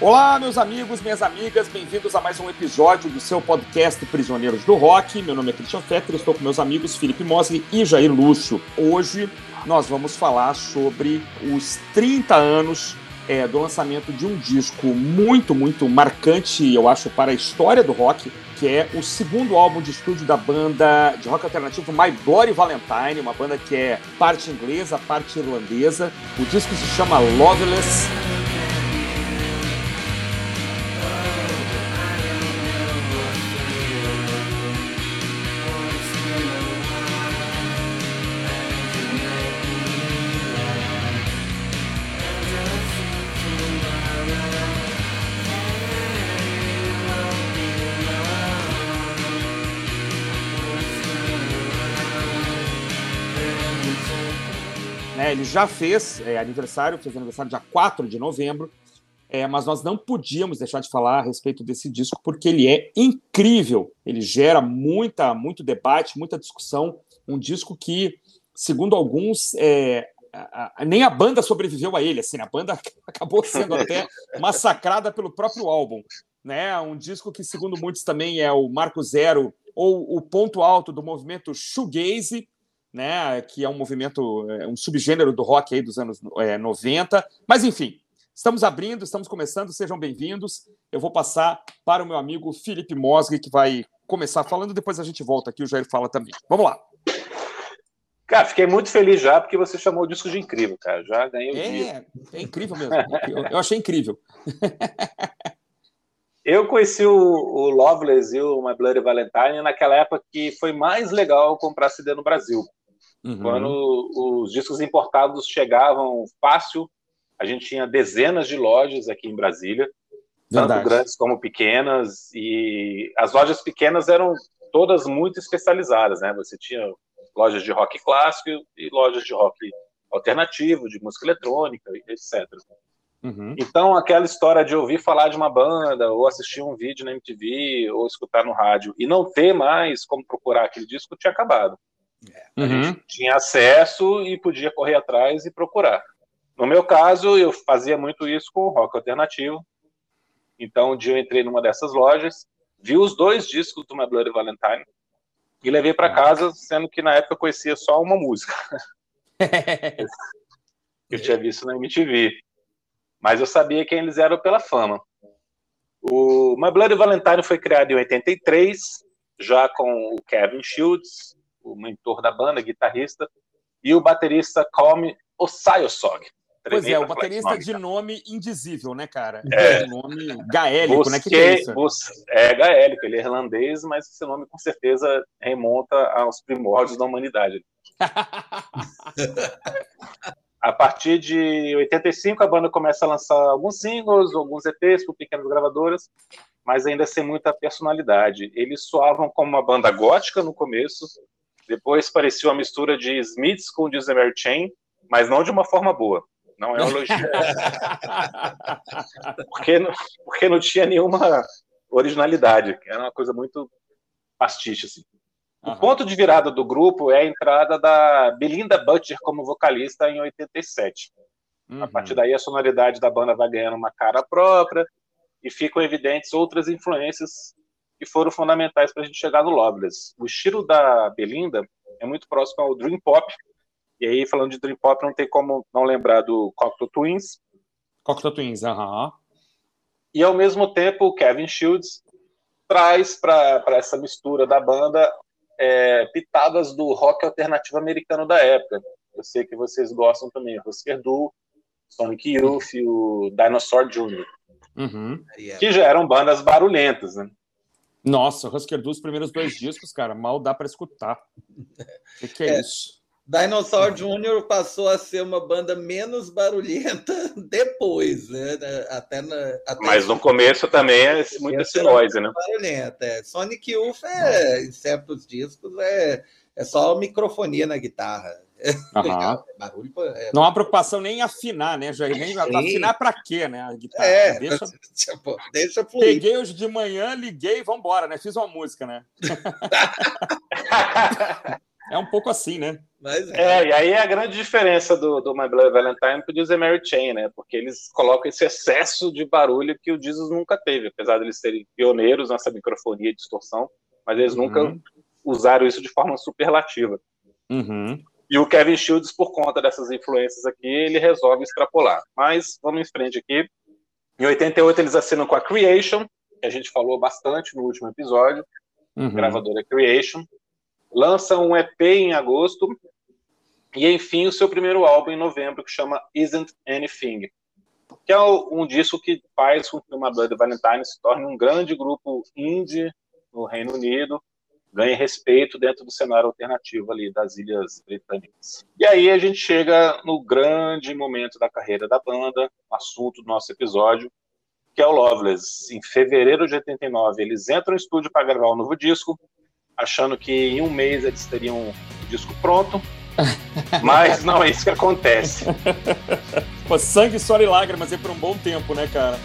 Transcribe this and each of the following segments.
Olá, meus amigos, minhas amigas, bem-vindos a mais um episódio do seu podcast Prisioneiros do Rock. Meu nome é Christian Fetter, estou com meus amigos Felipe Mosley e Jair Lúcio. Hoje nós vamos falar sobre os 30 anos é, do lançamento de um disco muito, muito marcante, eu acho, para a história do rock, que é o segundo álbum de estúdio da banda de rock alternativo My Bloody Valentine, uma banda que é parte inglesa, parte irlandesa. O disco se chama Loveless. Já fez é, aniversário, fez aniversário dia 4 de novembro, é, mas nós não podíamos deixar de falar a respeito desse disco porque ele é incrível. Ele gera muita, muito debate, muita discussão. Um disco que, segundo alguns, é, a, a, nem a banda sobreviveu a ele. Assim, a banda acabou sendo até massacrada pelo próprio álbum. Né? Um disco que, segundo muitos, também é o marco zero ou o ponto alto do movimento shoegaze, né, que é um movimento, é, um subgênero do rock aí dos anos é, 90. Mas, enfim, estamos abrindo, estamos começando, sejam bem-vindos. Eu vou passar para o meu amigo Felipe Mosgri, que vai começar falando, depois a gente volta aqui, o Jair fala também. Vamos lá. Cara, fiquei muito feliz já, porque você chamou o disco de incrível, cara. Já ganhei o é, dia. É incrível mesmo. eu, eu achei incrível. Eu conheci o, o Loveless e o My Bloody Valentine naquela época que foi mais legal comprar CD no Brasil. Uhum. Quando os discos importados chegavam fácil, a gente tinha dezenas de lojas aqui em Brasília, Verdade. tanto grandes como pequenas, e as lojas pequenas eram todas muito especializadas, né? Você tinha lojas de rock clássico e lojas de rock alternativo, de música eletrônica, etc. Uhum. Então, aquela história de ouvir falar de uma banda, ou assistir um vídeo na MTV, ou escutar no rádio, e não ter mais como procurar aquele disco, tinha acabado. A uhum. gente tinha acesso e podia correr atrás e procurar. No meu caso, eu fazia muito isso com o rock alternativo. Então, um dia eu entrei numa dessas lojas, vi os dois discos do My Bloody Valentine e levei para casa, sendo que na época eu conhecia só uma música. eu tinha visto na MTV. Mas eu sabia quem eles eram pela fama. O My Bloody Valentine foi criado em 83, já com o Kevin Shields, o mentor da banda, guitarrista, e o baterista Calme Osayosog. Pois é, o baterista de nome indizível, né, cara? É. nome gaélico, você, né? Que, que é isso? É gaélico, ele é irlandês, mas esse nome com certeza remonta aos primórdios da humanidade. a partir de 85, a banda começa a lançar alguns singles, alguns EPs por pequenas gravadoras, mas ainda sem muita personalidade. Eles soavam como uma banda gótica no começo, depois parecia uma mistura de Smiths com Disney Chain, mas não de uma forma boa. Não é um elogio. porque, não, porque não tinha nenhuma originalidade. Era uma coisa muito pastiche, assim. O ponto de virada do grupo é a entrada da Belinda Butcher como vocalista em 87. Uhum. A partir daí, a sonoridade da banda vai ganhando uma cara própria e ficam evidentes outras influências que foram fundamentais para a gente chegar no Loveless. O estilo da Belinda é muito próximo ao Dream Pop, e aí, falando de Dream Pop, não tem como não lembrar do Cocteau Twins. Cocteau Twins, aham. Uhum. E, ao mesmo tempo, o Kevin Shields traz para essa mistura da banda é, pitadas do rock alternativo americano da época. Eu sei que vocês gostam também. Husker Du, Sonic Youth e o Dinosaur Jr. Uhum. Que já eram bandas barulhentas, né? Nossa, o Husker Du, os primeiros dois discos, cara, mal dá para escutar. O que, que, é, é isso? Dinosaur Jr. passou a ser uma banda menos barulhenta depois, né? Até, na, até Mas no começo também é muito esse noise, né? Barulhenta. É. Sonic Youth, é, em certos discos, é, é só microfonia na guitarra. Uhum. Barulho, é... Não há preocupação nem em afinar, né, Jair? Nem afinar para quê, né? A guitarra. É, deixa, tipo, deixa fluir. Peguei hoje de manhã, liguei e vambora, né? Fiz uma música, né? é um pouco assim, né? Mas é. é, e aí é a grande diferença do, do My Bloody Valentine pro Dizer Mary Chain, né? Porque eles colocam esse excesso de barulho que o Jesus nunca teve, apesar de eles serem pioneiros nessa microfonia e distorção, mas eles uhum. nunca usaram isso de forma superlativa. Uhum. E o Kevin Shields, por conta dessas influências aqui, ele resolve extrapolar. Mas vamos em frente aqui. Em 88 eles assinam com a Creation, que a gente falou bastante no último episódio, uhum. gravadora Creation. Lançam um EP em agosto e, enfim, o seu primeiro álbum em novembro, que chama Isn't Anything, que é um disco que faz com que uma banda Valentine se torne um grande grupo indie no Reino Unido, ganhe respeito dentro do cenário alternativo ali das Ilhas Britânicas. E aí a gente chega no grande momento da carreira da banda, assunto do nosso episódio, que é o Loveless. Em fevereiro de 89, eles entram no estúdio para gravar um novo disco, achando que em um mês eles teriam o disco pronto, mas não é isso que acontece. Pô, sangue, suor e lágrimas é por um bom tempo, né, cara?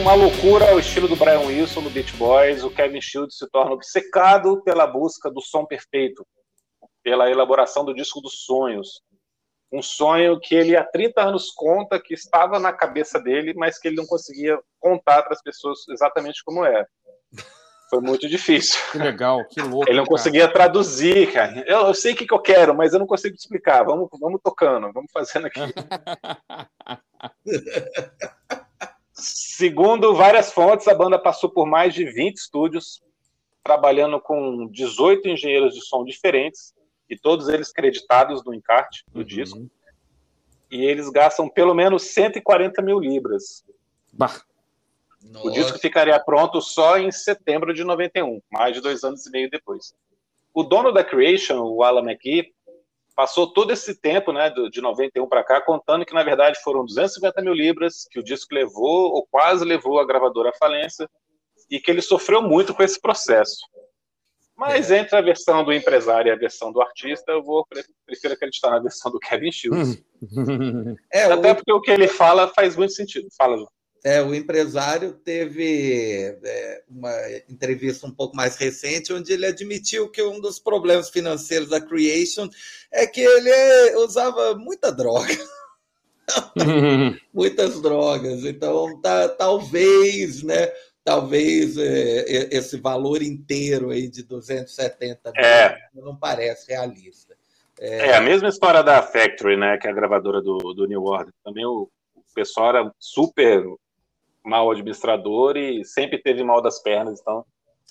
Uma loucura ao estilo do Brian Wilson no Beach Boys, o Kevin Shields se torna obcecado pela busca do som perfeito, pela elaboração do disco dos sonhos. Um sonho que ele há 30 anos conta que estava na cabeça dele, mas que ele não conseguia contar para as pessoas exatamente como era. Foi muito difícil. Que legal, que louco. Ele não cara. conseguia traduzir, cara. Eu, eu sei o que, que eu quero, mas eu não consigo explicar. Vamos, vamos tocando, vamos fazendo aqui. Segundo várias fontes, a banda passou por mais de 20 estúdios, trabalhando com 18 engenheiros de som diferentes, e todos eles creditados no encarte do uhum. disco. E eles gastam pelo menos 140 mil libras. Bah. O disco ficaria pronto só em setembro de 91, mais de dois anos e meio depois. O dono da Creation, o Alan McKee, passou todo esse tempo, né, de 91 para cá, contando que na verdade foram 250 mil libras que o disco levou, ou quase levou a gravadora à falência, e que ele sofreu muito com esse processo. Mas é. entre a versão do empresário e a versão do artista, eu vou prefiro acreditar na versão do Kevin Shields. é, Até o... porque o que ele fala faz muito sentido. Fala. É, o empresário teve é, uma entrevista um pouco mais recente, onde ele admitiu que um dos problemas financeiros da Creation é que ele usava muita droga. Muitas drogas. Então, tá, talvez, né? Talvez é, esse valor inteiro aí de 270 é. não parece realista. É... é... a mesma história da Factory, né? Que é a gravadora do, do New Order. Também o, o pessoal era super mal administrador e sempre teve mal das pernas, então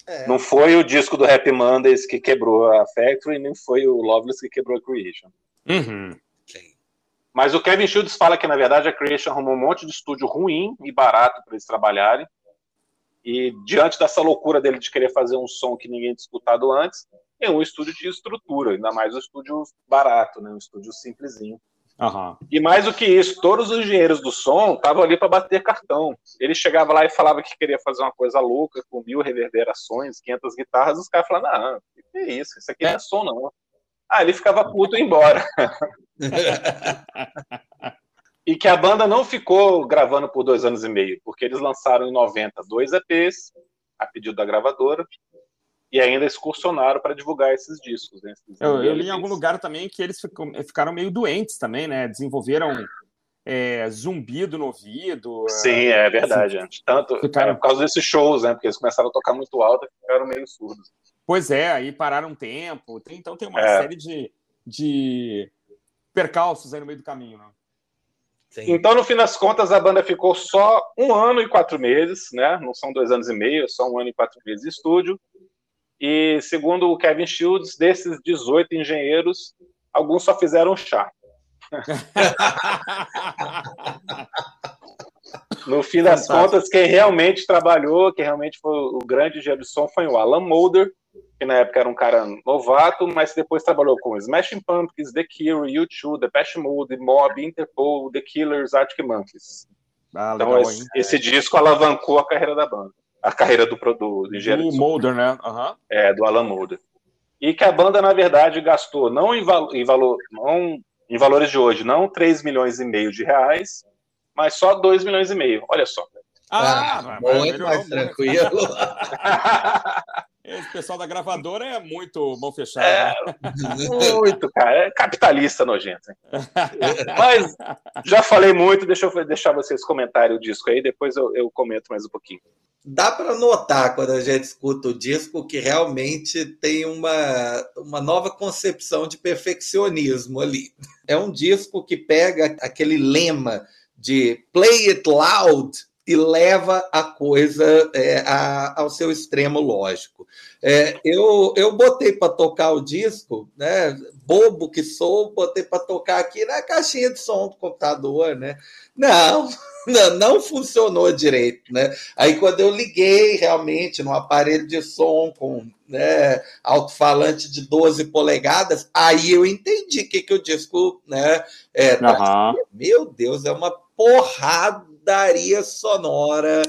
é. não foi o disco do Happy Mondays que quebrou a Factory, nem foi o Loveless que quebrou a Creation. Uhum. Mas o Kevin Shields fala que, na verdade, a Creation arrumou um monte de estúdio ruim e barato para eles trabalharem. E diante dessa loucura dele de querer fazer um som que ninguém tinha escutado antes, é um estúdio de estrutura, ainda mais um estúdio barato, né? um estúdio simplesinho. Uhum. E mais do que isso, todos os engenheiros do som estavam ali para bater cartão. Ele chegava lá e falava que queria fazer uma coisa louca, com mil reverberações, 500 guitarras, os caras falavam, não, que é isso? Isso aqui não é som, não. Ah, ele ficava puto e embora. e que a banda não ficou gravando por dois anos e meio, porque eles lançaram em 90 dois EPs, a pedido da gravadora, e ainda excursionaram para divulgar esses discos. Né? Esses eu, eu, li em algum lugar também que eles ficaram meio doentes também, né? Desenvolveram é, zumbido no ouvido. Sim, é, é verdade. Assim, Tanto ficaram... é, por causa desses shows, né? Porque eles começaram a tocar muito alto e ficaram meio surdos. Pois é, aí pararam um tempo. Tem, então tem uma é. série de, de percalços aí no meio do caminho, né? Sim. Então, no fim das contas, a banda ficou só um ano e quatro meses, né? Não são dois anos e meio, só um ano e quatro meses de estúdio. E segundo o Kevin Shields, desses 18 engenheiros, alguns só fizeram chá. no fim das Fantástico. contas, quem realmente trabalhou, quem realmente foi o grande engenheiro de som foi o Alan Mulder, que na época era um cara novato, mas depois trabalhou com Smashing Pumpkins, The Cure, U2, Depeche Mode, Mob, Interpol, The Killers, Arctic Monkeys. Ah, então legal, esse, esse, disco alavancou a carreira da banda, a carreira do, do, do engenheiro. Do Mulder, né? Uhum. É, do Alan Mulder. E que a banda, na verdade, gastou, não em, valo, em, valor, não em valores de hoje, não 3 milhões e meio de reais, mas só 2 milhões e meio. Olha só. Ah, ah muito mais tranquilo. Esse pessoal da gravadora é muito mão fechada. É, muito, cara. É capitalista nojento. Mas já falei muito, deixa eu deixar vocês comentarem o disco aí, depois eu, eu comento mais um pouquinho. Dá para notar quando a gente escuta o disco que realmente tem uma, uma nova concepção de perfeccionismo ali. É um disco que pega aquele lema de play it loud e leva a coisa é, a, ao seu extremo lógico. É, eu, eu botei para tocar o disco, né, bobo que sou, botei para tocar aqui na caixinha de som do computador, né? Não, não, não funcionou direito, né? Aí quando eu liguei realmente no aparelho de som com né, alto-falante de 12 polegadas, aí eu entendi o que, que o disco né, é, uhum. Meu Deus, é uma porrada porradaria sonora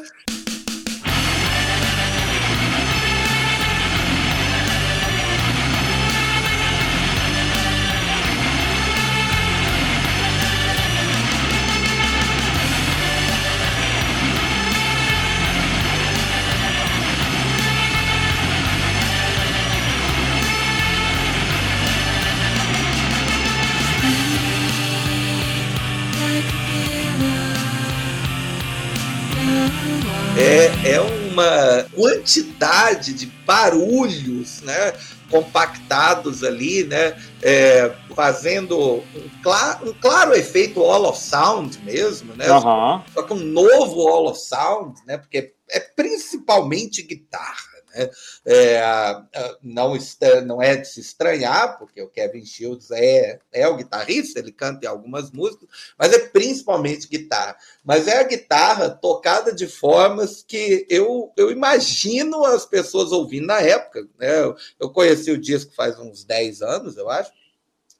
uma quantidade de barulhos, né? compactados ali, né, é, fazendo um, claro, um claro efeito All of Sound mesmo, né, uhum. só que um novo All of Sound, né, porque é principalmente guitarra? É, não, não é de se estranhar, porque o Kevin Shields é, é o guitarrista, ele canta em algumas músicas, mas é principalmente guitarra. Mas é a guitarra tocada de formas que eu, eu imagino as pessoas ouvindo na época. Né? Eu, eu conheci o disco faz uns 10 anos, eu acho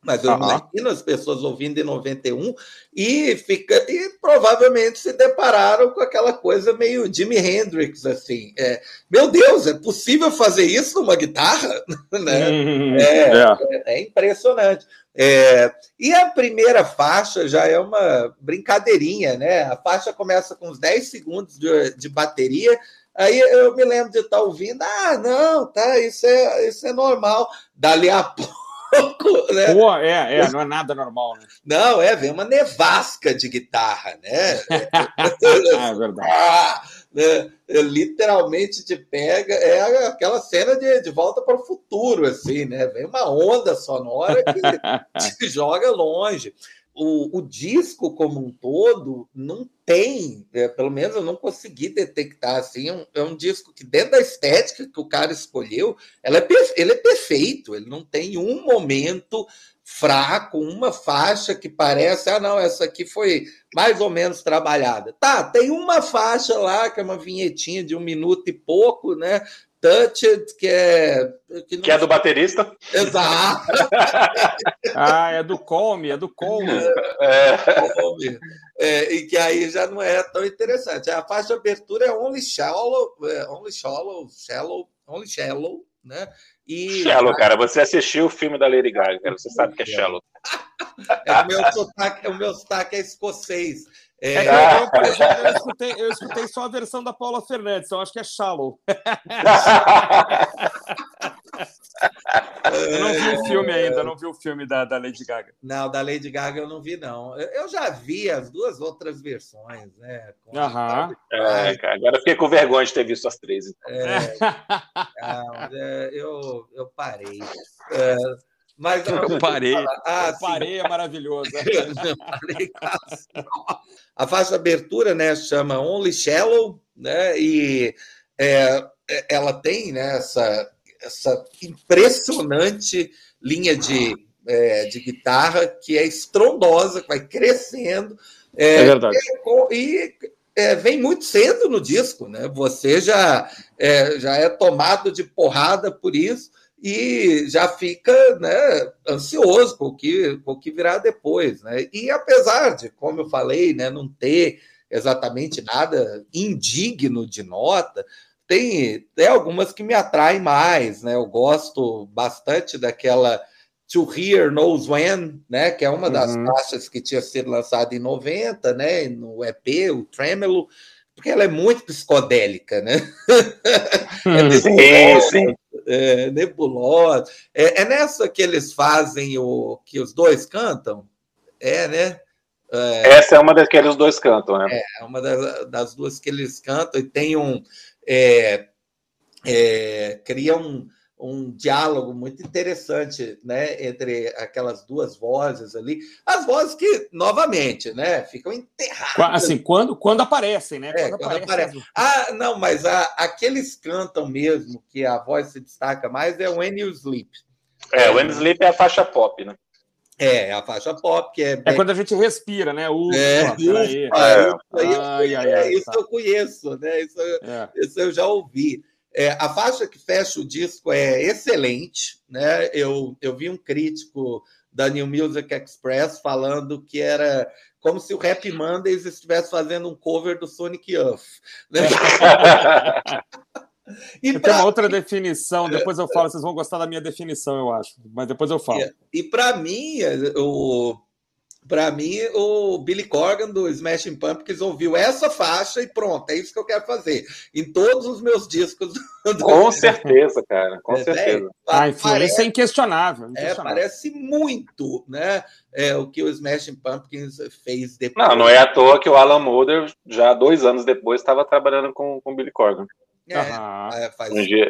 mas eu uhum. imagino as pessoas ouvindo em 91 e, fica, e provavelmente se depararam com aquela coisa meio Jimi Hendrix, assim. É, meu Deus, é possível fazer isso numa guitarra? né? Uhum. É, é. é, impressionante. É, e a primeira faixa já é uma brincadeirinha, né? A faixa começa com uns 10 segundos de, de bateria, Aí eu me lembro de estar ouvindo, ah, não, tá, isso é, isso é normal. Dali a pouco pouco, né? Pô, é, é, não é nada normal, né? Não, é, vem uma nevasca de guitarra, né? é verdade. Ah, né? Literalmente te pega, é aquela cena de, de volta para o futuro, assim, né? Vem uma onda sonora que te joga longe o, o disco como um todo não tem, é, pelo menos eu não consegui detectar assim, é um, é um, disco que dentro da estética que o cara escolheu, ela é, ele é perfeito, ele não tem um momento fraco, uma faixa que parece, ah não, essa aqui foi mais ou menos trabalhada. Tá, tem uma faixa lá que é uma vinhetinha de um minuto e pouco, né? Touched, que é. Que, não... que é do baterista? Exato. ah, é do Come, é do Come. É. é. e que aí já não é tão interessante. A faixa de abertura é Only Shallow, é, Only Shallow, Shallow, Only Shallow, né? E... Shallow, cara, você assistiu o filme da Lady Gaga, você sabe que é Shallow. É o meu sotaque, o meu sotaque é escocês. É, é, eu, eu, eu, escutei, eu, escutei, só a versão da Paula Fernandes, então acho que é Shallow. eu não vi o filme ainda, não vi o filme da, da Lady Gaga. Não, da Lady Gaga eu não vi, não. Eu já vi as duas outras versões, né? Aham. É, cara, agora fiquei com vergonha de ter visto as três. Então. É, é, eu, eu parei. É, mas eu parei. Ah, eu parei, é maravilhoso. a faixa abertura, né, chama Only Shallow, né? E é, ela tem né, essa, essa impressionante linha de, é, de guitarra que é estrondosa, que vai crescendo. É, é verdade. E, e é, vem muito cedo no disco, né? Você já é, já é tomado de porrada por isso e já fica né, ansioso com o, que, com o que virá depois. Né? E apesar de, como eu falei, né, não ter exatamente nada indigno de nota, tem, tem algumas que me atraem mais. Né? Eu gosto bastante daquela To Hear Knows When, né, que é uma das uhum. faixas que tinha sido lançada em 90, né, no EP, o Tremolo, porque ela é muito psicodélica, né? é sim, sim. É, nebulosa. É, é, nessa que eles fazem o que os dois cantam? É, né? É, Essa é uma das que eles dois cantam, né? É, uma das, das duas que eles cantam e tem um. É, é, cria um um diálogo muito interessante né, entre aquelas duas vozes ali. As vozes que, novamente, né, ficam enterradas. Assim, quando, quando aparecem, né? É, quando, quando aparecem. Ah, não, mas a, aqueles cantam mesmo, que a voz se destaca mais, é When You Sleep. É, When You Sleep é a faixa pop, né? É, é a faixa pop, que é. Bem... É quando a gente respira, né? Ufa, é, ufa, é. Isso, ai, ai, ai, isso tá. eu conheço, né? Isso, é. isso eu já ouvi. É, a faixa que fecha o disco é excelente, né? Eu, eu vi um crítico da New Music Express falando que era como se o Rap Mondays estivesse fazendo um cover do Sonic Youth. Né? e pra... Tem uma outra definição, depois eu falo, vocês vão gostar da minha definição, eu acho, mas depois eu falo. E, e para mim, o para mim, o Billy Corgan do Smashing Pumpkins ouviu essa faixa e pronto, é isso que eu quero fazer. Em todos os meus discos. Do... Com certeza, cara, com é, certeza. É, a influência parece, é inquestionável. É, parece muito né, é, o que o Smashing Pumpkins fez depois. Não, não é à toa que o Alan Moulder, já dois anos depois, estava trabalhando com o Billy Corgan. É, uhum. faz... Um dia,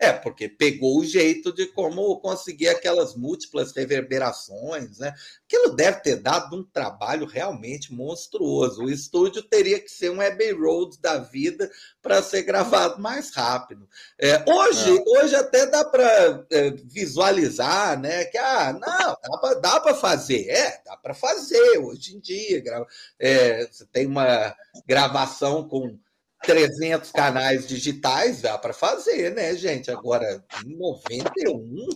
é, porque pegou o jeito de como conseguir aquelas múltiplas reverberações, né? Aquilo deve ter dado um trabalho realmente monstruoso. O estúdio teria que ser um Abbey Road da vida para ser gravado mais rápido. É, hoje, é. hoje até dá para é, visualizar, né? Que ah, não, dá para fazer, é, dá para fazer hoje em dia. É, você tem uma gravação com 300 canais digitais, dá para fazer, né, gente? Agora, em 91.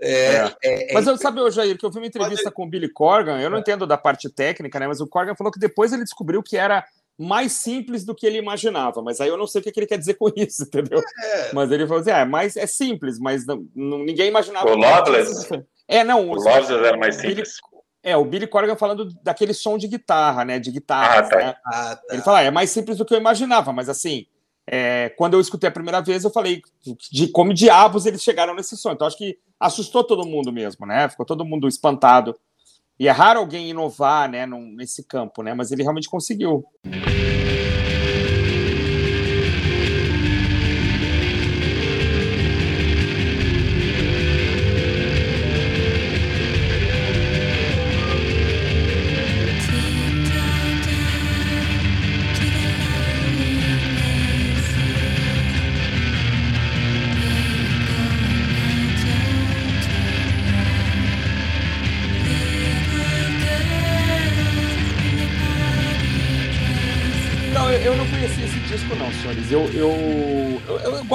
É, é. É, mas eu sabe, Jair, que eu vi uma entrevista com o Billy Corgan, eu não é. entendo da parte técnica, né? Mas o Corgan falou que depois ele descobriu que era mais simples do que ele imaginava. Mas aí eu não sei o que ele quer dizer com isso, entendeu? É. Mas ele falou assim: ah, é, mais, é simples, mas não, não ninguém imaginava. O Loveless? É, não. O Loveless era mais simples. Billy, é, o Billy Corgan falando daquele som de guitarra, né? De guitarra. Ah, tá. né? ah, tá. Ele fala, ah, é mais simples do que eu imaginava, mas assim, é, quando eu escutei a primeira vez, eu falei de como diabos eles chegaram nesse som. Então, acho que assustou todo mundo mesmo, né? Ficou todo mundo espantado. E é raro alguém inovar, né, nesse campo, né? Mas ele realmente conseguiu.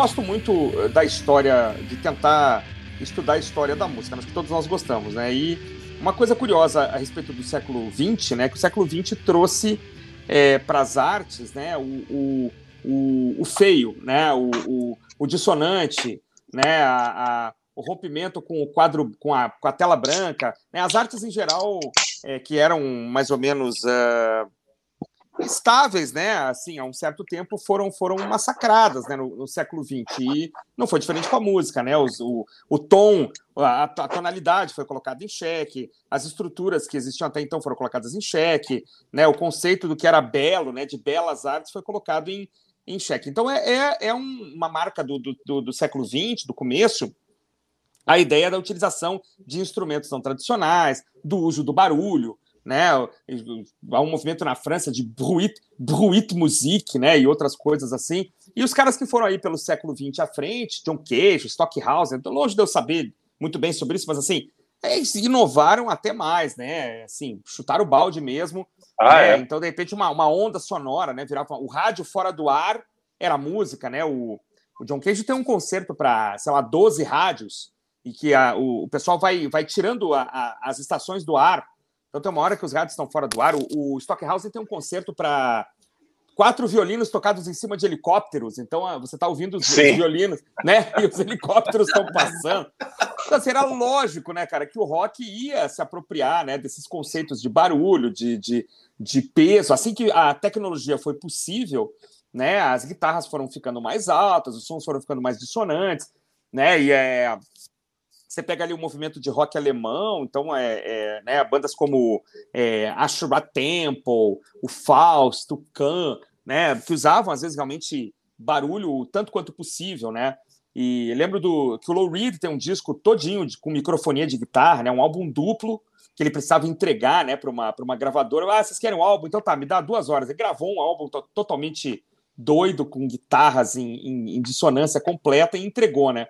Gosto muito da história, de tentar estudar a história da música, acho que todos nós gostamos, né? E uma coisa curiosa a respeito do século XX, né? Que o século XX trouxe é, para as artes, né? O, o, o, o feio, né? O, o, o dissonante, né? A, a, o rompimento com o quadro, com a, com a tela branca, né? As artes em geral é, que eram mais ou menos uh, estáveis, né? Assim, há um certo tempo foram, foram massacradas né, no, no século XX. E não foi diferente com a música, né? Os, o, o tom, a, a, tonalidade foi colocada em xeque, as estruturas que existiam até então foram colocadas em xeque, né? O conceito do que era belo, né? De belas artes foi colocado em, em xeque. Então é, é, é um, uma marca do, do, do século XX, do começo, a ideia da utilização de instrumentos não tradicionais, do uso do barulho, né? Há um movimento na França de bruit, bruit musique, né? E outras coisas assim. E os caras que foram aí pelo século XX à frente, John Cage, Stockhausen, então longe de eu saber muito bem sobre isso, mas assim, eles inovaram até mais, né? Assim, chutaram o balde mesmo. Ah, né? é? Então, de repente, uma, uma onda sonora, né? Virava o rádio fora do ar era música, né? O, O John Cage tem um concerto para, sei lá, 12 rádios, e que a, o, o, pessoal vai, vai tirando a, a, as estações do ar. Então tem uma hora que os rádios estão fora do ar. O, o Stockhouse tem um concerto para quatro violinos tocados em cima de helicópteros. Então ah, você está ouvindo os, violinos, né? E os helicópteros estão passando. Então, era lógico, né, cara, que o rock ia se apropriar né, desses conceitos de barulho, de, de, de peso. Assim que a tecnologia foi possível, né, as guitarras foram ficando mais altas, os sons foram ficando mais dissonantes, né? E é, você pega ali o movimento de rock alemão, então é, é né, bandas como é, Ashura Temple, o Faust, o Khan, né, que usavam às vezes realmente barulho tanto quanto possível, né? E lembro do que o Low Reed tem um disco todinho de, com microfonia de guitarra, né, um álbum duplo que ele precisava entregar, né, para uma para uma gravadora. Ah, vocês querem um álbum? Então tá, me dá duas horas. Ele gravou um álbum totalmente doido com guitarras em, em, em dissonância completa e entregou, né?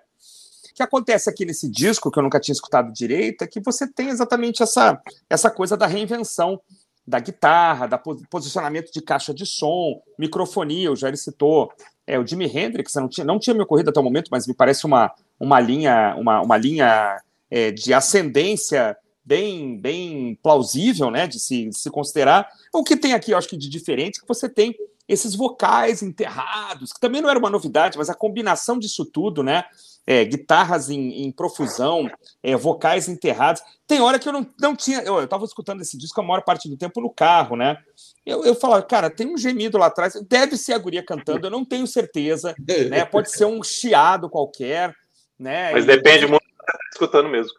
Que acontece aqui nesse disco, que eu nunca tinha escutado direito, é que você tem exatamente essa, essa coisa da reinvenção da guitarra, da posicionamento de caixa de som, microfonia, o Jair citou é, o Jimi Hendrix, não tinha, não tinha me ocorrido até o momento, mas me parece uma, uma linha, uma, uma linha é, de ascendência bem, bem plausível, né, de se, de se considerar. O que tem aqui, eu acho que de diferente, é que você tem esses vocais enterrados, que também não era uma novidade, mas a combinação disso tudo, né, é, guitarras em, em profusão, é, vocais enterrados. Tem hora que eu não, não tinha. Eu estava escutando esse disco a maior parte do tempo no carro, né? Eu, eu falava, cara, tem um gemido lá atrás, deve ser a guria cantando, eu não tenho certeza, né? Pode ser um chiado qualquer, né? Mas e, depende muito do que tá escutando mesmo.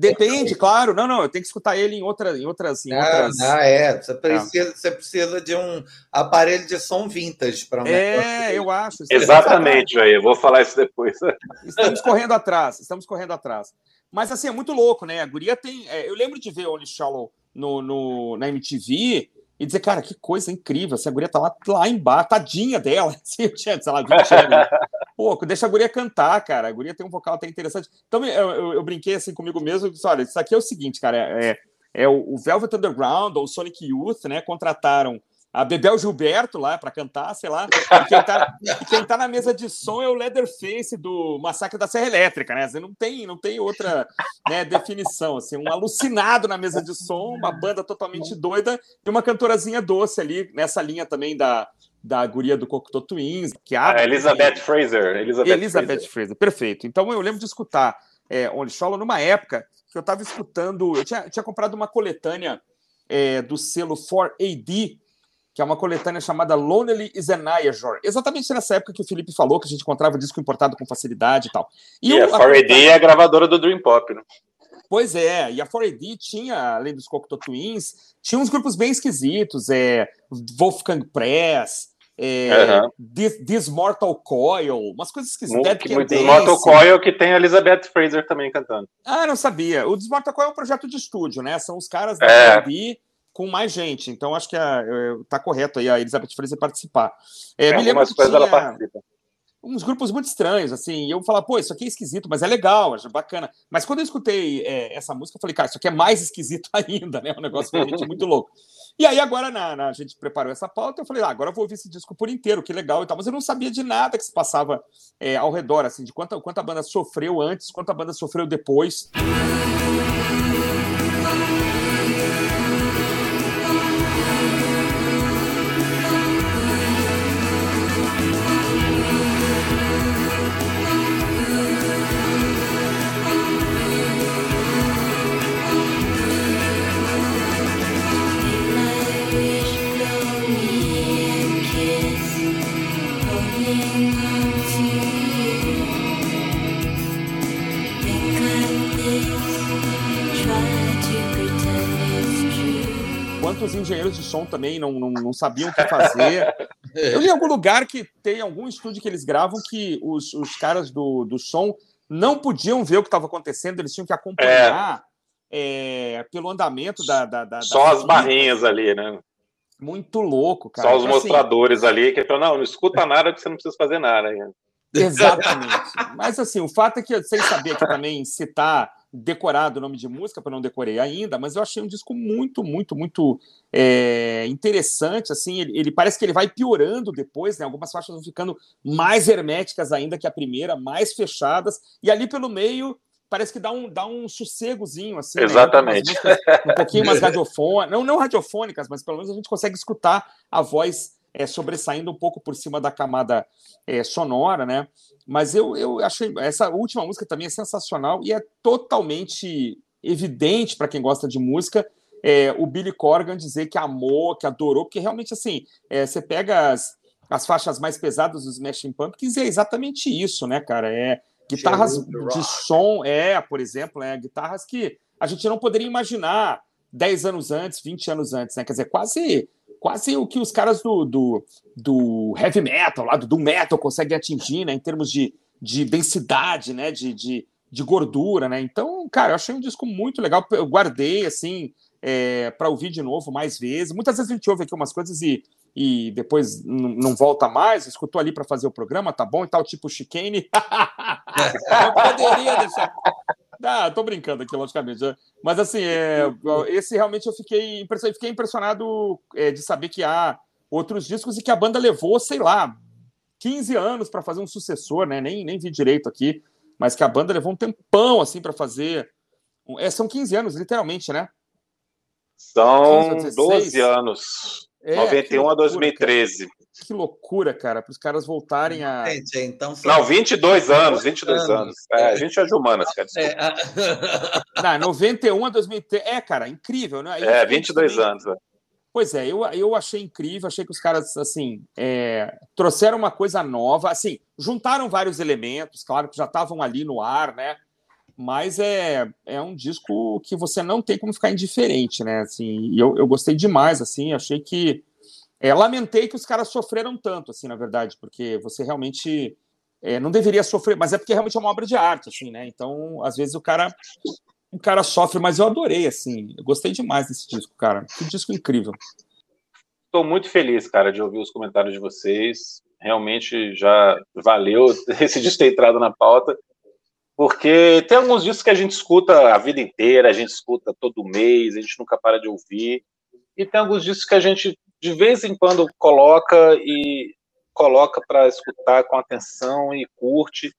Depende, claro. Não, não, eu tenho que escutar ele em, outra, em outras. Em ah, outras... Não, é. Você precisa, é. você precisa de um aparelho de som vintage para É, eu acho. Exatamente, velho. Eu vou falar isso depois. Estamos correndo atrás, estamos correndo atrás. Mas assim, é muito louco, né? A Guria tem. É, eu lembro de ver Only Shallow no, no, na MTV e dizer, cara, que coisa incrível, essa guria tá lá, lá embaixo, tadinha dela, sei lá, 20 anos. Pô, deixa a guria cantar, cara, a guria tem um vocal até interessante. Então, eu, eu, eu brinquei assim comigo mesmo, disse, olha, isso aqui é o seguinte, cara, é, é o Velvet Underground ou Sonic Youth, né, contrataram a Bebel Gilberto lá para cantar, sei lá. E quem, tá, e quem tá na mesa de som é o Leatherface do Massacre da Serra Elétrica, né? Você não tem, não tem outra né, definição. Assim, um alucinado na mesa de som, uma banda totalmente doida e uma cantorazinha doce ali, nessa linha também da, da guria do Cocteau Twins. Que abre, Elizabeth Fraser. Elizabeth, Elizabeth Fraser. Fraser. perfeito. Então eu lembro de escutar é, Only Solo numa época que eu estava escutando, eu tinha, tinha comprado uma coletânea é, do selo 4AD, que é uma coletânea chamada Lonely is an Ayajor. Exatamente nessa época que o Felipe falou, que a gente encontrava disco importado com facilidade e tal. E, e a 4AD é a gravadora do Dream Pop, né? Pois é, e a 4AD tinha, além dos Cocteau Twins, tinha uns grupos bem esquisitos, é, Wolfgang Press, é, uhum. This, This, Mortal Coil, umas coisas esquisitas. Muito, Mortal Coil que tem a Elizabeth Fraser também cantando. Ah, não sabia. O This Mortal Coil é um projeto de estúdio, né? São os caras da é. 4AD com mais gente. Então, acho que está correto aí a Elizabeth Fraser participar. É, é, me lembro que tinha ela participa. uns grupos muito estranhos, assim, e eu falar, pô, isso aqui é esquisito, mas é legal, bacana. Mas quando eu escutei é, essa música, eu falei, cara, isso aqui é mais esquisito ainda, né? Um negócio realmente muito louco. E aí, agora, na, na, a gente preparou essa pauta, eu falei, ah, agora eu vou ouvir esse disco por inteiro, que legal e tal. Mas eu não sabia de nada que se passava é, ao redor, assim, de quanto, quanto a banda sofreu antes, quanto a banda sofreu depois. Quantos engenheiros de som também não, não, não sabiam o que fazer. Eu li em algum lugar que tem algum estúdio que eles gravam que os, os caras do, do som não podiam ver o que estava acontecendo, eles tinham que acompanhar é. É, pelo andamento da. da, da Só da as barrinhas ali, né? Muito louco, cara. Só os então, assim, mostradores ali que falam, não, não escuta nada que você não precisa fazer nada. Exatamente. Mas assim, o fato é que, sem saber aqui também citar decorado o nome de música, porque eu não decorei ainda, mas eu achei um disco muito, muito, muito é, interessante. Assim, ele, ele, parece que ele vai piorando depois, né? Algumas faixas vão ficando mais herméticas ainda que a primeira, mais fechadas, e ali pelo meio parece que dá um, dá um sossegozinho, assim. Né? Exatamente. Né? Um pouquinho mais radiofônicas, não, não radiofônicas, mas pelo menos a gente consegue escutar a voz é, sobressaindo um pouco por cima da camada é, sonora, né? Mas eu, eu achei essa última música também é sensacional e é totalmente evidente para quem gosta de música é, o Billy Corgan dizer que amou, que adorou, porque realmente assim é, você pega as, as faixas mais pesadas dos Smashing Pumpkins e é exatamente isso, né, cara? É guitarras de som, é, por exemplo, é guitarras que a gente não poderia imaginar 10 anos antes, 20 anos antes, né? Quer dizer, quase quase o que os caras do, do, do heavy metal, lá do, do metal, conseguem atingir, né, em termos de, de densidade, né, de, de, de gordura, né? Então, cara, eu achei um disco muito legal. Eu guardei, assim, é, para ouvir de novo mais vezes. Muitas vezes a gente ouve aqui umas coisas e, e depois não volta mais. Escutou ali para fazer o programa, tá bom e tal, tipo chicane. eu poderia deixar. Ah, tô brincando aqui, logicamente. Né? Mas assim, é, esse realmente eu fiquei impressionado, fiquei impressionado é, de saber que há outros discos e que a banda levou, sei lá, 15 anos para fazer um sucessor, né? Nem, nem vi direito aqui, mas que a banda levou um tempão assim para fazer. É, são 15 anos, literalmente, né? São 12 anos. É, 91 a 2013. Cara. Que loucura, cara, para os caras voltarem a. Gente, então Não, 22 anos, 22 anos. anos. É, a gente é de humanas, cara. É. Não, 91 a 2013. É, cara, incrível, né? Aí, é, 22 também... anos. Pois é, eu, eu achei incrível, achei que os caras, assim, é, trouxeram uma coisa nova, assim, juntaram vários elementos, claro que já estavam ali no ar, né? mas é, é um disco que você não tem como ficar indiferente, né? Assim, e eu, eu gostei demais, assim, achei que. É, lamentei que os caras sofreram tanto, assim, na verdade, porque você realmente é, não deveria sofrer, mas é porque realmente é uma obra de arte, assim, né? Então, às vezes o cara o cara sofre, mas eu adorei, assim, eu gostei demais desse disco, cara. Que disco incrível. Estou muito feliz, cara, de ouvir os comentários de vocês. Realmente já valeu esse disco ter entrado na pauta. Porque tem alguns discos que a gente escuta a vida inteira, a gente escuta todo mês, a gente nunca para de ouvir. E tem alguns discos que a gente de vez em quando coloca e coloca para escutar com atenção e curte.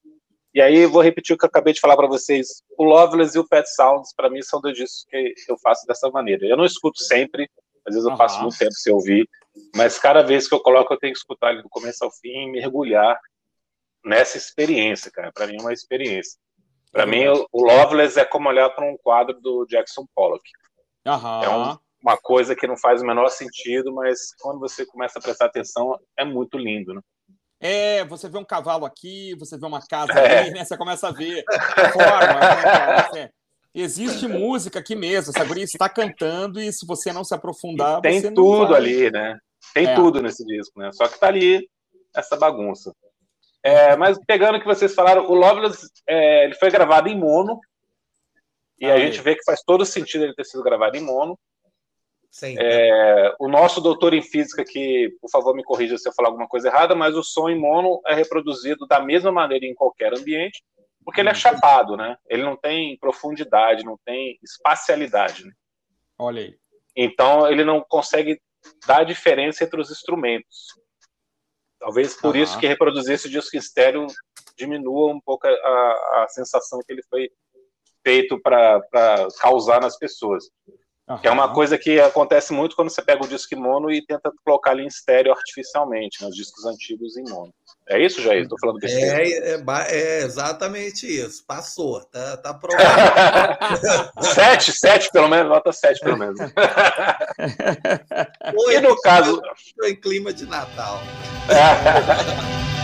E aí vou repetir o que eu acabei de falar para vocês. O Loveless e o Pet Sounds para mim são dois discos que eu faço dessa maneira. Eu não escuto sempre, às vezes eu passo muito tempo sem ouvir, mas cada vez que eu coloco eu tenho que escutar ele do começo ao fim e mergulhar nessa experiência, cara. Para mim é uma experiência. Para mim, o Loveless é como olhar para um quadro do Jackson Pollock. Uhum. É um, uma coisa que não faz o menor sentido, mas quando você começa a prestar atenção, é muito lindo, né? É, você vê um cavalo aqui, você vê uma casa é. ali, né? Você começa a ver a forma, né, assim, Existe música aqui mesmo, essa guria está cantando e se você não se aprofundar, e tem tudo ali, né? Tem é. tudo nesse disco, né? Só que tá ali essa bagunça. É, mas pegando o que vocês falaram, o Loveless é, ele foi gravado em mono. E ah, a gente vê que faz todo sentido ele ter sido gravado em mono. É, o nosso doutor em física, que por favor me corrija se eu falar alguma coisa errada, mas o som em mono é reproduzido da mesma maneira em qualquer ambiente, porque ele é chapado, né? Ele não tem profundidade, não tem espacialidade. Né? Olha aí. Então ele não consegue dar diferença entre os instrumentos. Talvez por uhum. isso que reproduzir esse disco estéreo diminua um pouco a, a sensação que ele foi feito para causar nas pessoas. Uhum. Que é uma coisa que acontece muito quando você pega o disco em mono e tenta colocar ele em estéreo artificialmente, nos discos antigos em mono. É isso, Jair? Estou falando besteira. É, é, é, exatamente isso. Passou. Tá, tá provado. sete, sete, pelo menos. Nota sete, pelo menos. Foi, e no caso... Em clima de Natal.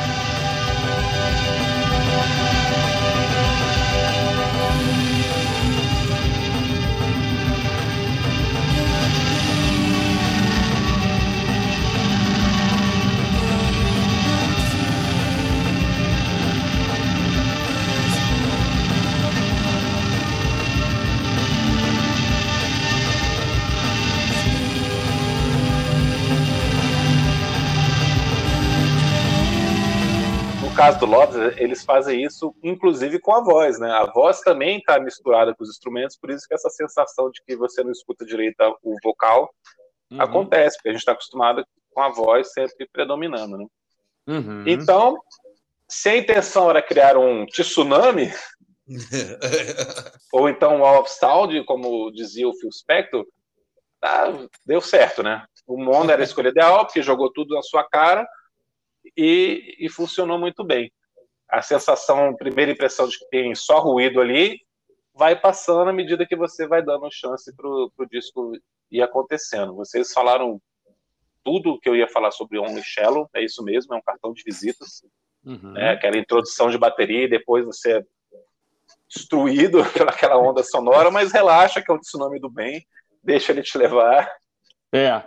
caso do Lopes, eles fazem isso inclusive com a voz, né? A voz também está misturada com os instrumentos, por isso que essa sensação de que você não escuta direito o vocal uhum. acontece, porque a gente está acostumado com a voz sempre predominando, né? Uhum. Então, se a intenção era criar um tsunami, ou então um of sound, como dizia o Phil Spector, tá, deu certo, né? O Mondo era a escolha ideal, porque jogou tudo na sua cara e, e funcionou muito bem. A sensação, primeira impressão de que tem só ruído ali, vai passando à medida que você vai dando chance para o disco ir acontecendo. Vocês falaram tudo que eu ia falar sobre Only Shallow, é isso mesmo, é um cartão de visitas. Uhum. Né, aquela introdução de bateria e depois você é destruído pelaquela onda sonora, mas relaxa que é um tsunami do bem, deixa ele te levar. É.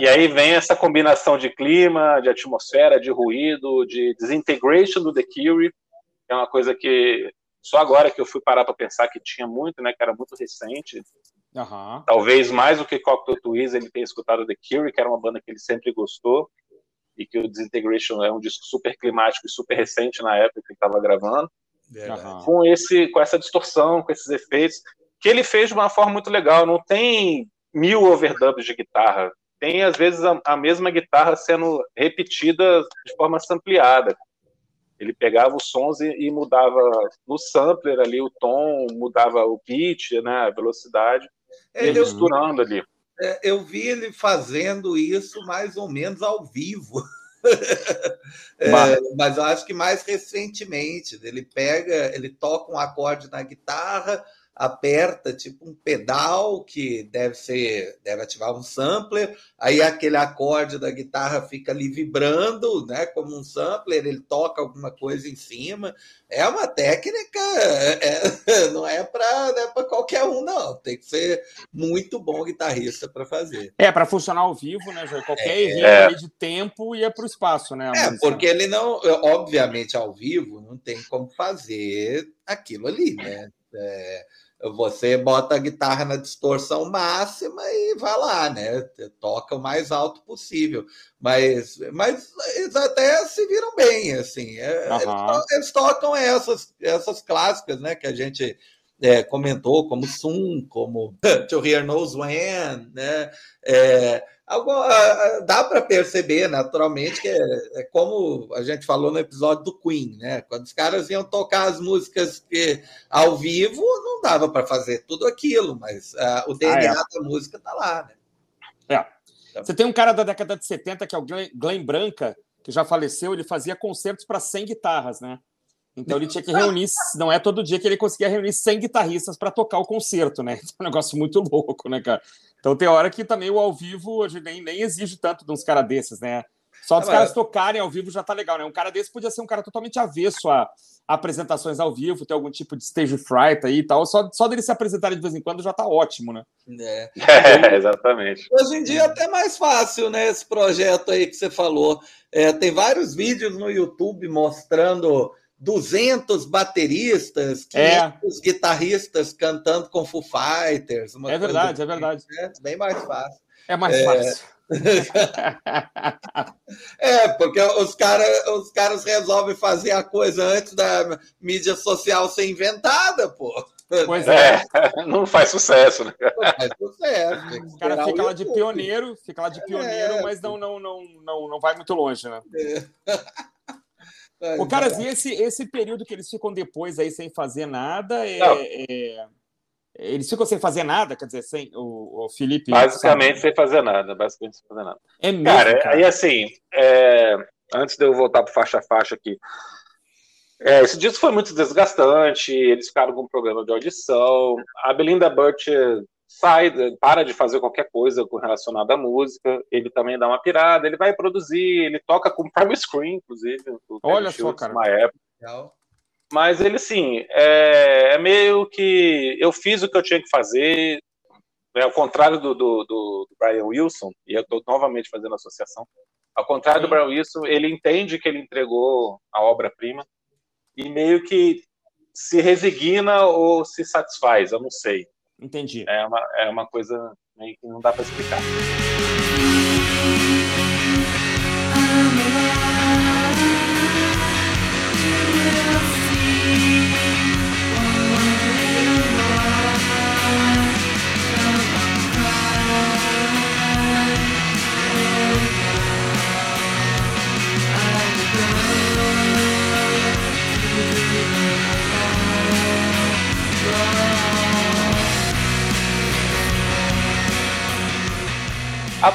e aí vem essa combinação de clima, de atmosfera, de ruído, de disintegration do The Cure, que é uma coisa que só agora que eu fui parar para pensar que tinha muito, né, que era muito recente. Uhum. Talvez mais do que Cocktail Twist ele tenha escutado The Cure, que era uma banda que ele sempre gostou, e que o Disintegration é um disco super climático e super recente na época que ele estava gravando. Uhum. Com, esse, com essa distorção, com esses efeitos, que ele fez de uma forma muito legal. Não tem mil overdubs de guitarra. Tem, às vezes, a, a mesma guitarra sendo repetida de forma ampliada. Ele pegava os sons e, e, mudava no sampler ali o tom, mudava o pitch, né, a velocidade, ele misturando ali. É, eu vi ele fazendo isso mais ou menos ao vivo. é, mas eu acho que mais recentemente ele pega, ele toca um acorde na guitarra, aperta tipo um pedal que deve ser, deve ativar um sampler, aí aquele acorde da guitarra fica ali vibrando, né, como um sampler, ele toca alguma coisa em cima. É uma técnica, é, é não é para é qualquer um não, tem que ser muito bom guitarrista para fazer. É, para funcionar ao vivo, né, Qualquer é, erro é. de tempo ia para o espaço, né? É, porque ele não, obviamente ao vivo não tem como fazer aquilo ali, né? É, você bota a guitarra na distorção máxima e vai lá, né? Toca o mais alto possível. Mas, mas eles até se viram bem, assim. Uhum. Eles, eles, tocam essas, essas clássicas, né? Que a gente é, comentou, como Sun, como To Hear Knows When, né? É, dá para perceber naturalmente que é, é, como a gente falou no episódio do Queen, né? Quando os caras iam tocar as músicas que ao vivo, não dava para fazer tudo aquilo, mas uh, o DNA ah, é. da música está lá, né? É. Então Você tem um cara da década de 70 que é o Glenn Branca, que já faleceu, ele fazia concertos para 100 guitarras, né? Então ele tinha que reunir, não é todo dia que ele conseguia reunir 100 guitarristas para tocar o concerto, né? É um negócio muito louco, né, cara? Então tem hora que também o ao vivo hoje nem, nem exige tanto de uns caras desses, né? Só dos é, caras tocarem ao vivo já tá legal, né? Um cara desse podia ser um cara totalmente avesso a, a apresentações ao vivo, ter algum tipo de stage fright aí e tal. Só, só dele se apresentarem de vez em quando já tá ótimo, né? É. é exatamente. Hoje em dia é até mais fácil, né? Esse projeto aí que você falou. É, tem vários vídeos no YouTube mostrando 200 bateristas, 500 é. guitarristas cantando com Foo Fighters. é verdade, assim, é verdade. É bem mais fácil. É mais é... fácil. é, porque os, cara, os caras resolvem fazer a coisa antes da mídia social ser inventada, pô. Pois é. é. Não faz sucesso, né? Não faz sucesso. O cara fica lá de pioneiro, fica lá de pioneiro, é. mas não, não, não, não, não vai muito longe, né? É. O cara, e esse, esse período que eles ficam depois aí sem fazer nada, é, é, eles ficam sem fazer nada, quer dizer, sem o, o Felipe. Basicamente sabe? sem fazer nada, basicamente sem fazer nada. É mesmo. Cara, cara. aí assim, é, antes de eu voltar para faixa a faixa aqui. É, esse disco foi muito desgastante, eles ficaram com um problema de audição. A Belinda Burt sai, para de fazer qualquer coisa relacionada à música, ele também dá uma pirada, ele vai produzir, ele toca com Prime Screen, inclusive. Olha só, cara. Uma época. Mas ele, sim, é, é, meio que eu fiz o que eu tinha que fazer, é, ao contrário do, do, do Brian Wilson, e eu estou novamente fazendo associação, ao contrário sim. do Brian Wilson, ele entende que ele entregou a obra-prima e meio que se resigna ou se satisfaz, eu não sei. Entendi. É uma, é uma coisa meio que não dá para explicar.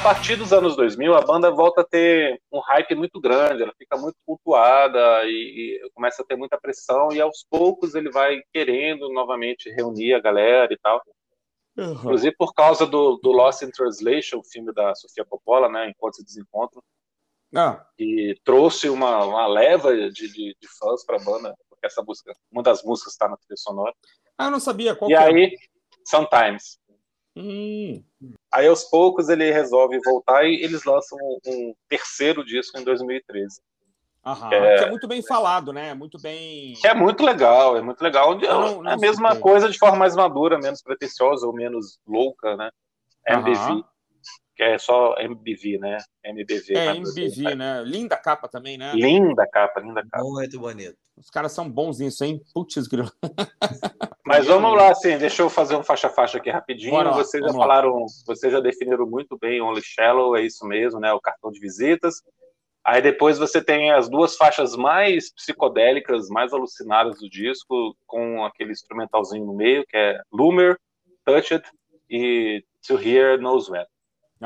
Partir dos anos 2000, a banda volta a ter um hype muito grande, ela fica muito cultuada e, e, começa a ter muita pressão, e aos poucos ele vai querendo novamente reunir a galera e tal. Uhum. Inclusive por causa do, do Lost in Translation, o filme da Sofia Coppola, né, Encontros e Desencontros, ah. que trouxe uma, uma leva de, de, de fãs para a banda, porque essa música, uma das músicas está na trilha sonora. Ah, eu não sabia qual E aí, Sometimes. Hum. Aí aos poucos ele resolve voltar e eles lançam um, um terceiro disco em 2013. Aham, é, que é, muito bem falado, né? Muito bem. Que é muito legal, é muito legal. Não, não é a mesma coisa de forma mais madura, menos pretensiosa ou menos louca, né? MBV. Aham. Que é só MBV, né? MBV. É, MBV, né? Linda capa também, né? Linda capa, linda capa. Muito bonito. Os caras são bons nisso, hein? Putz, grilo. Mas vamos lá, assim, deixa eu fazer um faixa-faixa aqui rapidinho. Bora, vocês já falaram, lá. vocês já definiram muito bem Only Shallow, é isso mesmo, né? O cartão de visitas. Aí depois você tem as duas faixas mais psicodélicas, mais alucinadas do disco, com aquele instrumentalzinho no meio, que é Loomer, Touch It e To Hear Knows When.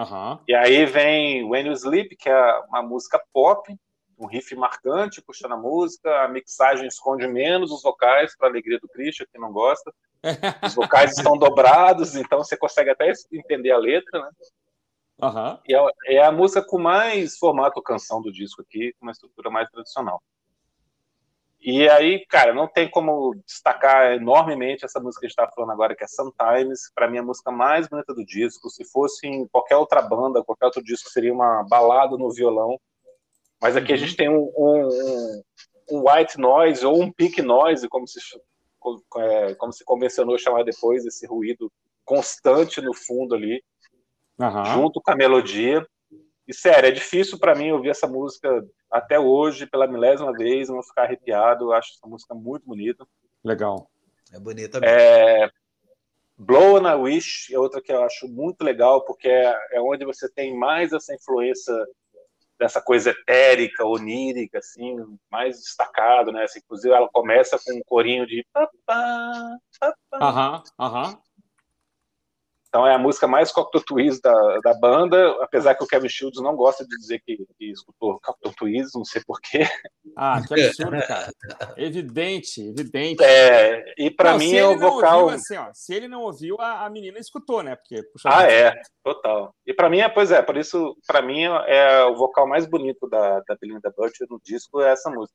Uhum. E aí vem When You Sleep, que é uma música pop, um riff marcante puxando a música, a mixagem esconde menos os vocais, para alegria do Christian, que não gosta. Os vocais estão dobrados, então você consegue até entender a letra, né? Uhum. E é, é, a música com mais formato canção do disco aqui, com uma estrutura mais tradicional. E aí, cara, não tem como destacar enormemente essa música que a gente está falando agora, que é Sometimes. Para mim, a música mais bonita do disco. Se fosse em qualquer outra banda, qualquer outro disco, seria uma balada no violão. Mas aqui uhum. a gente tem um, um, um, white noise ou um pink noise, como se, é, como se convencionou chamar depois, esse ruído constante no fundo ali, uhum. junto com a melodia. E sério, é difícil para mim ouvir essa música até hoje, pela milésima vez, não ficar arrepiado. Eu acho essa música muito bonita. Legal. É bonita mesmo. É... Blow on a Wish é outra que eu acho muito legal, porque é, é onde você tem mais essa influência dessa coisa etérica, onírica, assim, mais destacado, né? Assim, inclusive ela começa com um corinho de Aham, aham. Então é a música mais Cocteau Twist da, da banda, apesar que o Kevin Shields não gosta de dizer que, que escutou Cocteau Twist, não sei porquê. Ah, que absurdo, cara. Evidente, evidente. É, e para mim é o vocal. Ouviu, assim, ó, se ele não ouviu, a, a menina escutou, né? Porque, puxa, ah, é, total. E para mim é, pois é, por isso, para mim é o vocal mais bonito da, da Belinda Butcher no disco é essa música.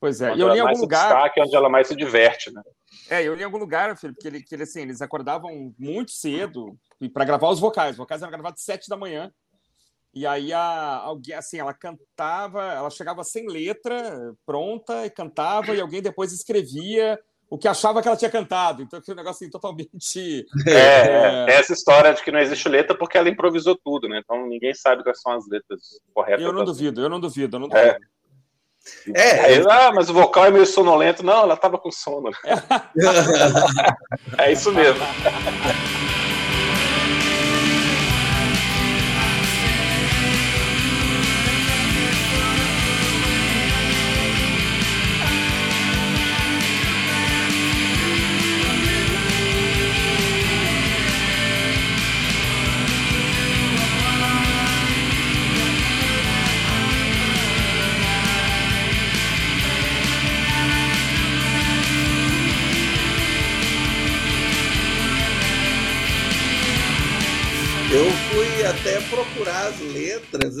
Pois é, e eu li em algum lugar. Destaque, onde ela mais se diverte, né? É, eu li em algum lugar, Felipe, que, ele, que ele, assim, eles acordavam muito cedo para gravar os vocais. Os vocais eram gravados às sete da manhã. E aí a, alguém, assim, ela cantava, ela chegava sem letra, pronta, e cantava, e alguém depois escrevia o que achava que ela tinha cantado. Então, aquele negócio assim, totalmente. É, é, é, essa história de que não existe letra porque ela improvisou tudo, né? Então ninguém sabe quais são as letras corretas. Eu não duvido, eu não duvido, eu não duvido. É. É, aí, ah, mas o vocal é meio sonolento. Não, ela tava com sono. é isso mesmo.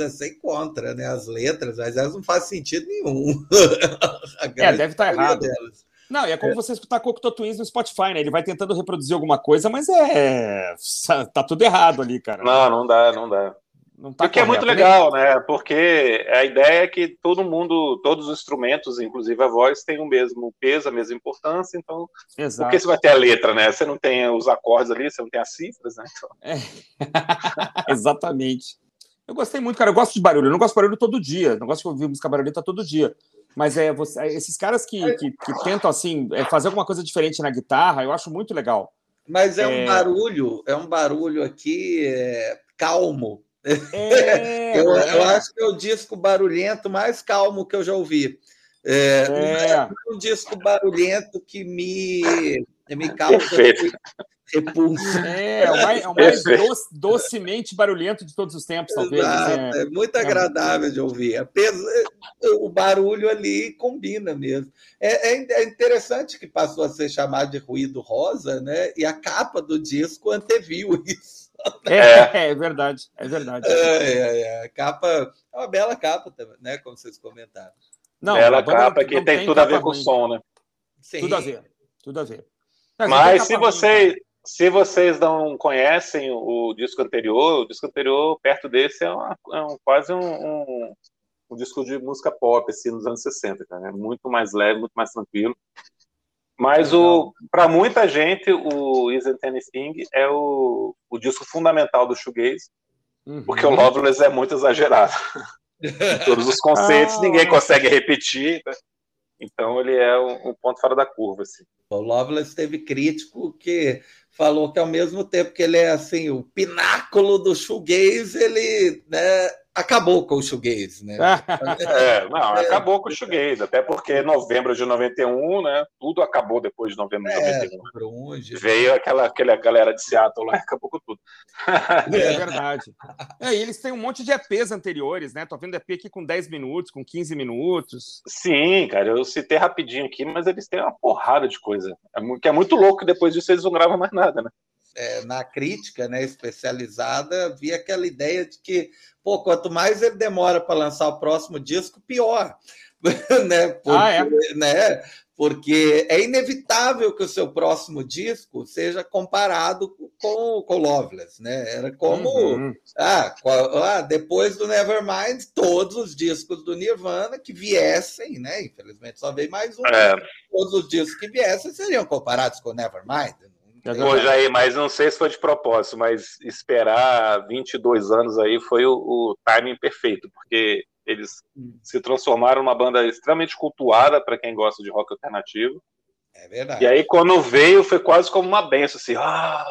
né? Você encontra né, as letras, mas elas não fazem sentido nenhum. é, deve estar tá errado. Delas. Não, e é como é. você escutar Cocteau Twins no Spotify, né? Ele vai tentando reproduzir alguma coisa, mas é. Tá tudo errado ali, cara. Não, não dá, não dá. Não tá Porque é muito né? legal, né? Porque a ideia é que todo mundo, todos os instrumentos, inclusive a voz, tem o mesmo peso, a mesma importância, então. Exato. Porque você vai ter a letra, né? Você não tem os acordes ali, você não tem as cifras, né? Então... É. Exatamente. Eu gostei muito, cara. Eu gosto de barulho. Eu não gosto de barulho todo dia. Não gosto de ouvir música barulhenta todo dia. Mas é, você, é, esses caras que, que, que tentam assim é, fazer alguma coisa diferente na guitarra, eu acho muito legal. Mas é, é... um barulho, é um barulho aqui é, calmo é, eu, é. eu, acho que é o disco barulhento mais calmo que eu já ouvi. É, é. um disco barulhento que me me causa repulso. É, é o mais, é o mais doce, docemente barulhento de todos os tempos, talvez. Exato, assim, é, é, muito agradável de ouvir. Apesar, o barulho ali combina mesmo. É, é, é, interessante que passou a ser chamado de ruído rosa, né? E a capa do disco anteviu isso. É, é verdade, é verdade. É, a capa é uma bela capa, né? Como vocês comentaram. Não, bela capa que tem, tem tudo a ver com o som, né? Sim. Tudo a ver, tudo a ver. Mas, se você, se vocês não conhecem o disco anterior, o disco anterior, perto desse, é, uma, é um, quase um, um, um, disco de música pop, assim, nos anos 60, cara. É muito mais leve, muito mais tranquilo. Mas o para muita gente, o Isn't Anything é o, o disco fundamental do shoegaze, uhum. porque o Loveless é muito exagerado. Todos os conceitos, ah, ninguém consegue repetir. Né? Então ele é um, um, ponto fora da curva. Assim. O Loveless teve crítico que falou que ao mesmo tempo que ele é assim o pináculo do shoegaze, ele né, acabou com o shoegaze, né? é, não, é, acabou com o shoegaze, até porque novembro de 91, né? Tudo acabou depois de novembro de é, 91. Onde? Veio aquela, aquela galera de Seattle lá e acabou com tudo. É verdade. É, e eles têm um monte de EPs anteriores, né? Tô vendo EP aqui com 10 minutos, com 15 minutos. Sim, cara, eu citei rapidinho aqui, mas eles têm uma porrada de coisa. É, que é muito louco que depois disso eles não gravam mais nada, né? É, na crítica né, especializada, havia aquela ideia de que pô, quanto mais ele demora para lançar o próximo disco, pior. né? Porque, ah, é? né? Porque é inevitável que o seu próximo disco seja comparado com o Loveless, né? Era como uhum. ah, ah, depois do Nevermind, todos os discos do Nirvana que viessem, né? Infelizmente só veio mais um. É. Todos os discos que viessem seriam comparados com o Nevermind. Pô, Jair, mas não sei se foi de propósito, mas esperar 22 anos aí foi o, o timing perfeito, porque eles hum. se transformaram numa banda extremamente cultuada para quem gosta de rock alternativo. É verdade. E aí, quando veio, foi quase como uma benção, assim, ah,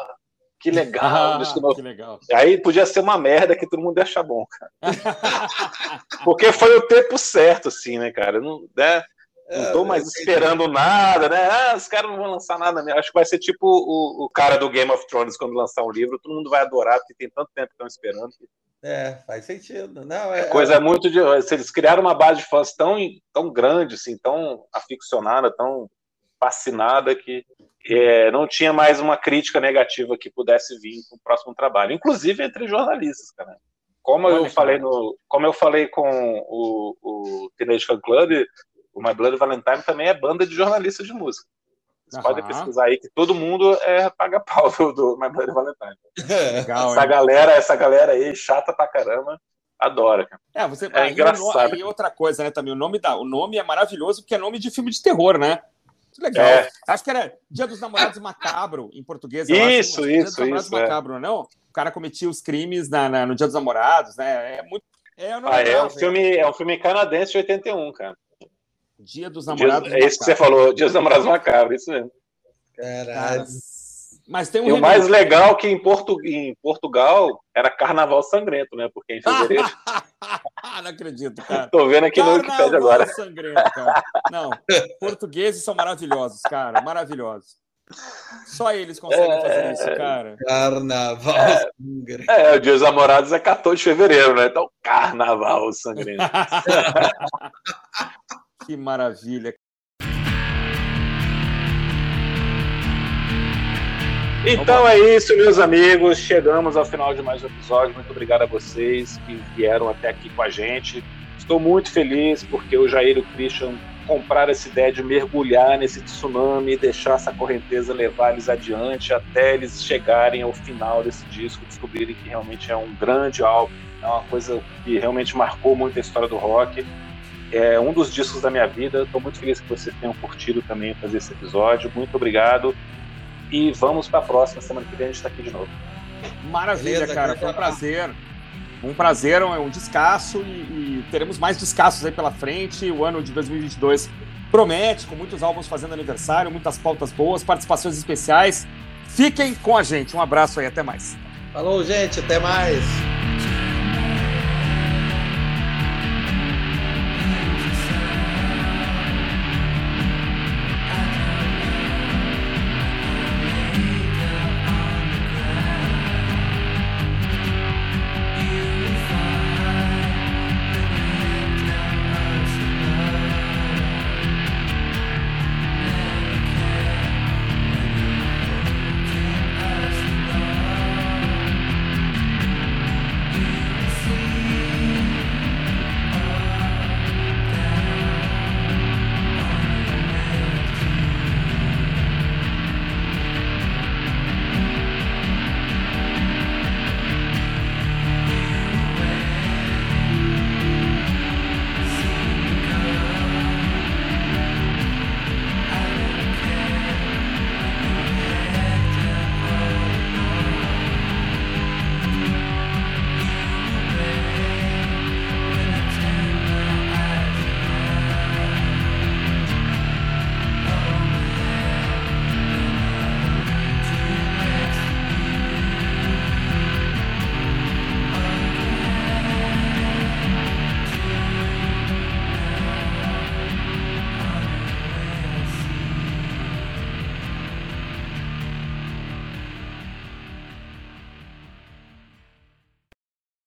que legal. Ah, que legal. Aí podia ser uma merda que todo mundo ia achar bom, cara. Porque foi o tempo certo, assim, né, cara? Não, né? Não estou é, mais esperando nada, né? Ah, os caras não vão lançar nada mesmo. Acho que vai ser tipo o, o cara do Game of Thrones quando lançar um livro, todo mundo vai adorar, porque tem tanto tempo que estão esperando. É, faz sentido. Não, é, é coisa é... muito de. Eles criaram uma base de fãs tão, tão grande, assim, tão aficionada, tão fascinada, que é, não tinha mais uma crítica negativa que pudesse vir para o próximo trabalho. Inclusive entre jornalistas, cara. Como eu falei no, como eu falei com o, o Teenage Fan Club, o My Bloody Valentine também é banda de jornalistas de música. Vocês podem pesquisar aí que todo mundo é paga pau do, do My Bloody Valentine. Legal, essa hein? galera, essa galera aí, chata pra caramba, adora. Cara. É, você é engraçado. E outra coisa, né, também, o nome, da, o nome é maravilhoso porque é nome de filme de terror, né? Legal. É. Acho que era Dia dos Namorados Macabro, em português. Isso, acho. isso, Dia dos Namorados isso. É. Macabro, é. não? O cara cometia os crimes na, na, no Dia dos Namorados, né? É muito. É, ah, é, um filme, é um filme canadense de 81, cara. Dia dos Namorados. Dia, é isso que você falou, Dia dos Namorados Macabro, isso mesmo. Caralho. Mas tem um e o mais legal é que em, Portu... em Portugal era Carnaval Sangrento, né? Porque em fevereiro. não acredito, cara. Tô vendo aqui Carnaval no Wikipedia agora. Sangrento, cara. Não, portugueses são maravilhosos, cara, maravilhosos. Só eles conseguem é... fazer isso, cara. Carnaval é... Sangrento. É, o Dia dos Namorados é 14 de fevereiro, né? Então, Carnaval Sangrento. que maravilha. Então é isso, meus amigos. Chegamos ao final de mais um episódio. Muito obrigado a vocês que vieram até aqui com a gente. Estou muito feliz porque o Jair e o Christian compraram essa ideia de mergulhar nesse tsunami e deixar essa correnteza levar eles adiante até eles chegarem ao final desse disco, descobrirem que realmente é um grande álbum, é uma coisa que realmente marcou muito a história do rock. É um dos discos da minha vida. Estou muito feliz que vocês tenham curtido também fazer esse episódio. Muito obrigado. E vamos para a próxima. Semana que vem a gente está aqui de novo. Maravilha, Beleza, cara. Foi um prazer. Um prazer, um descasso e, e, teremos mais descassos aí pela frente. O ano de 2022 promete, com muitos álbuns fazendo aniversário, muitas pautas boas, participações especiais. Fiquem com a gente. Um abraço aí, até mais. Falou, gente, até mais.